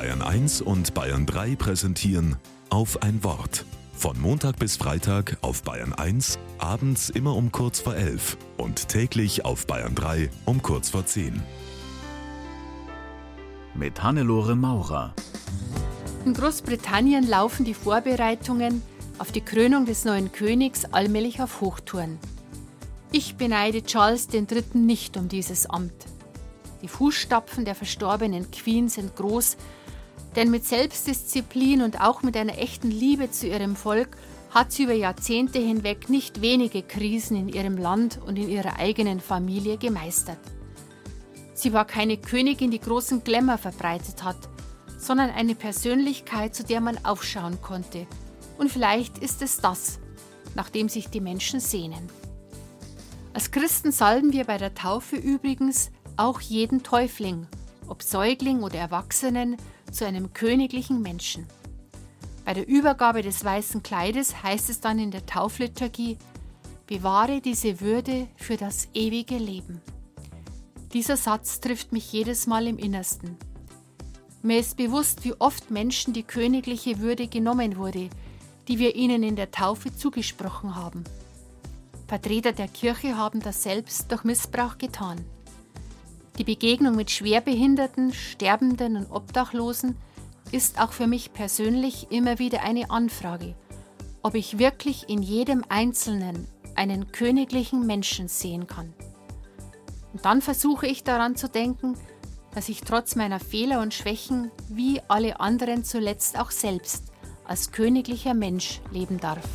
Bayern 1 und Bayern 3 präsentieren auf ein Wort. Von Montag bis Freitag auf Bayern 1, abends immer um kurz vor 11 und täglich auf Bayern 3 um kurz vor 10. Mit Hannelore Maurer. In Großbritannien laufen die Vorbereitungen auf die Krönung des neuen Königs allmählich auf Hochtouren. Ich beneide Charles III. nicht um dieses Amt. Die Fußstapfen der verstorbenen Queen sind groß, denn mit Selbstdisziplin und auch mit einer echten Liebe zu ihrem Volk hat sie über Jahrzehnte hinweg nicht wenige Krisen in ihrem Land und in ihrer eigenen Familie gemeistert. Sie war keine Königin, die großen Glamour verbreitet hat, sondern eine Persönlichkeit, zu der man aufschauen konnte. Und vielleicht ist es das, nach dem sich die Menschen sehnen. Als Christen salben wir bei der Taufe übrigens auch jeden Täufling, ob Säugling oder Erwachsenen, zu einem königlichen Menschen. Bei der Übergabe des weißen Kleides heißt es dann in der Taufliturgie, bewahre diese Würde für das ewige Leben. Dieser Satz trifft mich jedes Mal im Innersten. Mir ist bewusst, wie oft Menschen die königliche Würde genommen wurde, die wir ihnen in der Taufe zugesprochen haben. Vertreter der Kirche haben das selbst durch Missbrauch getan. Die Begegnung mit Schwerbehinderten, Sterbenden und Obdachlosen ist auch für mich persönlich immer wieder eine Anfrage, ob ich wirklich in jedem Einzelnen einen königlichen Menschen sehen kann. Und dann versuche ich daran zu denken, dass ich trotz meiner Fehler und Schwächen wie alle anderen zuletzt auch selbst als königlicher Mensch leben darf.